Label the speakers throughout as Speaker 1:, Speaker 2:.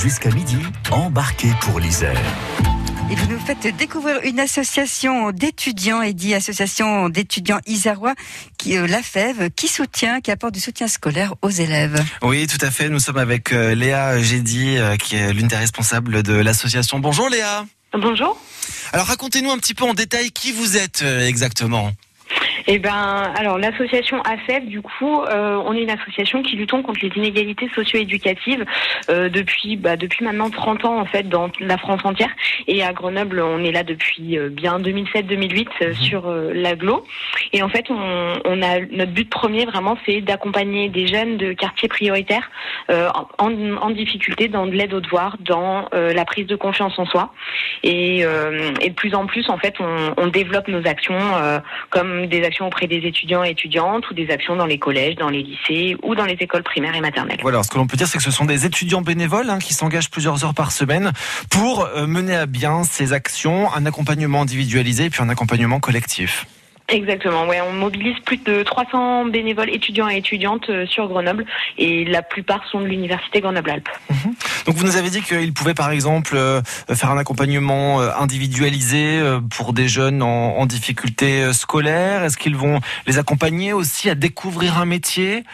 Speaker 1: Jusqu'à midi, embarquez pour l'Isère.
Speaker 2: Et vous nous faites découvrir une association d'étudiants, et dit association d'étudiants isérois, qui, euh, la FEV, qui soutient, qui apporte du soutien scolaire aux élèves.
Speaker 3: Oui, tout à fait. Nous sommes avec euh, Léa Gédy, euh, qui est l'une des responsables de l'association. Bonjour Léa.
Speaker 4: Bonjour.
Speaker 3: Alors racontez-nous un petit peu en détail qui vous êtes euh, exactement.
Speaker 4: Eh ben, alors l'association ACEF, du coup, euh, on est une association qui lutte contre les inégalités socio-éducatives euh, depuis bah, depuis maintenant 30 ans en fait dans la France entière. Et à Grenoble, on est là depuis euh, bien 2007-2008 euh, sur euh, l'aglo. Et en fait, on, on a notre but premier vraiment, c'est d'accompagner des jeunes de quartiers prioritaires euh, en, en difficulté dans de l'aide aux devoirs, dans euh, la prise de confiance en soi. Et, euh, et de plus en plus, en fait, on, on développe nos actions euh, comme des actions auprès des étudiants et étudiantes ou des actions dans les collèges, dans les lycées ou dans les écoles primaires et maternelles.
Speaker 3: Voilà, ce que l'on peut dire, c'est que ce sont des étudiants bénévoles hein, qui s'engagent plusieurs heures par semaine pour euh, mener à bien ces actions, un accompagnement individualisé et puis un accompagnement collectif.
Speaker 4: Exactement, ouais, on mobilise plus de 300 bénévoles étudiants et étudiantes euh, sur Grenoble et la plupart sont de l'université Grenoble-Alpes.
Speaker 3: Donc vous nous avez dit qu'ils pouvaient par exemple euh, faire un accompagnement euh, individualisé pour des jeunes en, en difficulté scolaire. Est-ce qu'ils vont les accompagner aussi à découvrir un métier?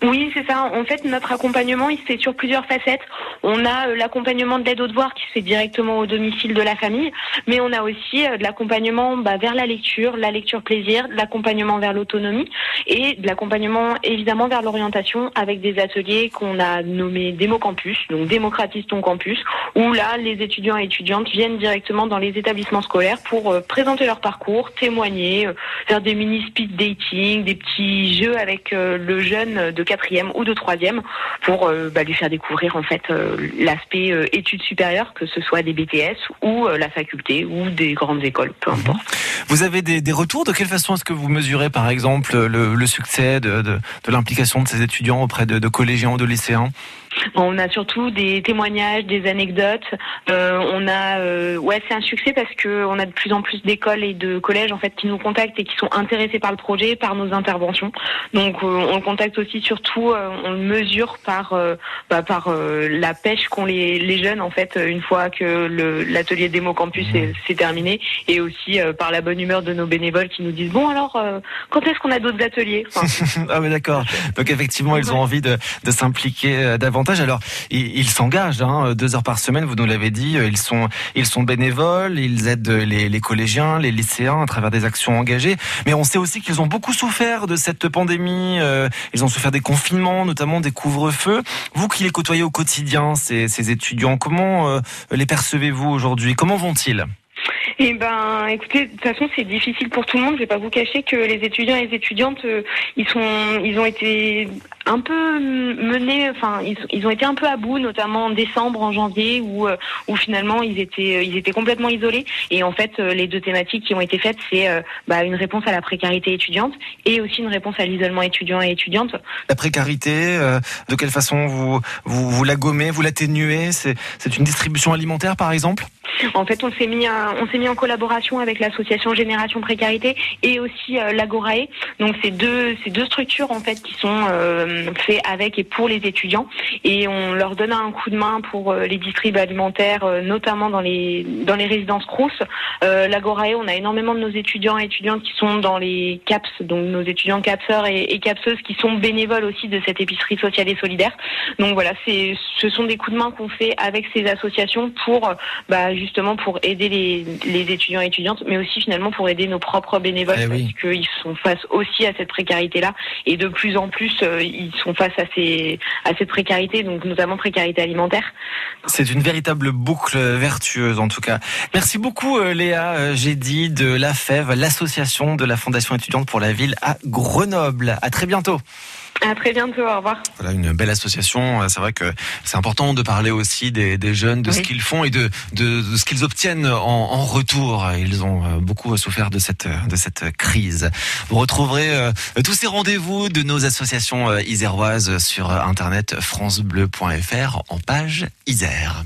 Speaker 4: Oui, c'est ça. En fait, notre accompagnement, il se fait sur plusieurs facettes. On a euh, l'accompagnement de l'aide aux devoirs qui se fait directement au domicile de la famille, mais on a aussi euh, de l'accompagnement bah, vers la lecture, la lecture plaisir, de l'accompagnement vers l'autonomie et de l'accompagnement évidemment vers l'orientation avec des ateliers qu'on a nommés Démo Campus, donc démocratise ton campus, où là, les étudiants et étudiantes viennent directement dans les établissements scolaires pour euh, présenter leur parcours, témoigner, faire des mini speed dating, des petits jeux avec le jeune de quatrième ou de troisième pour euh, bah, lui faire découvrir en fait euh, l'aspect euh, études supérieures, que ce soit des BTS ou la faculté ou des grandes écoles, peu importe.
Speaker 3: Vous avez des, des retours De quelle façon est-ce que vous mesurez par exemple le, le succès de, de, de l'implication de ces étudiants auprès de, de collégiens ou de lycéens?
Speaker 4: On a surtout des témoignages, des anecdotes. Euh, on a, euh, ouais, c'est un succès parce que on a de plus en plus d'écoles et de collèges en fait qui nous contactent et qui sont intéressés par le projet, par nos interventions. Donc euh, on le contacte aussi surtout, on le mesure par, bah, par la pêche qu'ont les, les jeunes en fait une fois que l'atelier démo campus est, c'est terminé et aussi par la bonne humeur de nos bénévoles qui nous disent bon alors euh, quand est-ce qu'on a d'autres ateliers
Speaker 3: Ah mais d'accord. Donc effectivement, ils ont envie de, de s'impliquer euh, davantage. Alors, ils s'engagent hein, deux heures par semaine. Vous nous l'avez dit. euh, Ils sont ils sont bénévoles. Ils aident les, les collégiens, les lycéens à travers des actions engagées. Mais on sait aussi qu'ils ont beaucoup souffert de cette pandémie. Ils ont souffert des confinements, notamment des couvre-feux. Vous qui les côtoyez au quotidien, ces, ces étudiants, comment les percevez-vous aujourd'hui? Comment vont-ils?
Speaker 4: Eh ben, écoutez, de toute façon, c'est difficile pour tout le monde. Je vais pas vous cacher que les étudiants et les étudiantes, euh, ils sont, ils ont été un peu menés, enfin, ils, ils ont été un peu à bout, notamment en décembre, en janvier, où, euh, où finalement ils étaient, ils étaient complètement isolés. Et en fait, euh, les deux thématiques qui ont été faites, c'est euh, bah, une réponse à la précarité étudiante et aussi une réponse à l'isolement étudiant et étudiante.
Speaker 3: La précarité, euh, de quelle façon vous vous, vous la gommez, vous l'atténuez? C'est c'est une distribution alimentaire, par exemple?
Speaker 4: En fait, on s'est mis, à- on s'est mis en collaboration avec l'association Génération Précarité et aussi euh, l'Agorae. Donc, c'est deux, c'est deux structures en fait qui sont euh, faites avec et pour les étudiants et on leur donne un coup de main pour euh, les distribs alimentaires, euh, notamment dans les dans les résidences Crous. Euh, L'Agorae, on a énormément de nos étudiants et étudiantes qui sont dans les CAPS, donc nos étudiants capseurs et, et capseuses qui sont bénévoles aussi de cette épicerie sociale et solidaire. Donc voilà, c'est, ce sont des coups de main qu'on fait avec ces associations pour bah, justement pour aider les, les étudiants et étudiantes, mais aussi finalement pour aider nos propres bénévoles
Speaker 3: Eh oui.
Speaker 4: parce qu'ils sont face aussi à cette précarité-là et de plus en plus euh, ils sont face à ces à cette précarité, donc notamment précarité alimentaire.
Speaker 3: C'est une véritable boucle vertueuse en tout cas. Merci beaucoup euh, Léa euh, J'ai de la FEV, l'association de la Fondation étudiante pour la ville à Grenoble. À très bientôt.
Speaker 4: À très bientôt, au revoir.
Speaker 3: Voilà une belle association. Euh, C'est vrai que c'est important de parler aussi des, des jeunes, de ce qu'ils font et de, de, de ce qu'ils obtiennent en, en retour. Ils ont euh, beaucoup souffert de cette, de cette crise. Vous retrouverez euh, tous ces rendez-vous de nos associations iséroises sur internet francebleu.fr en page Isère.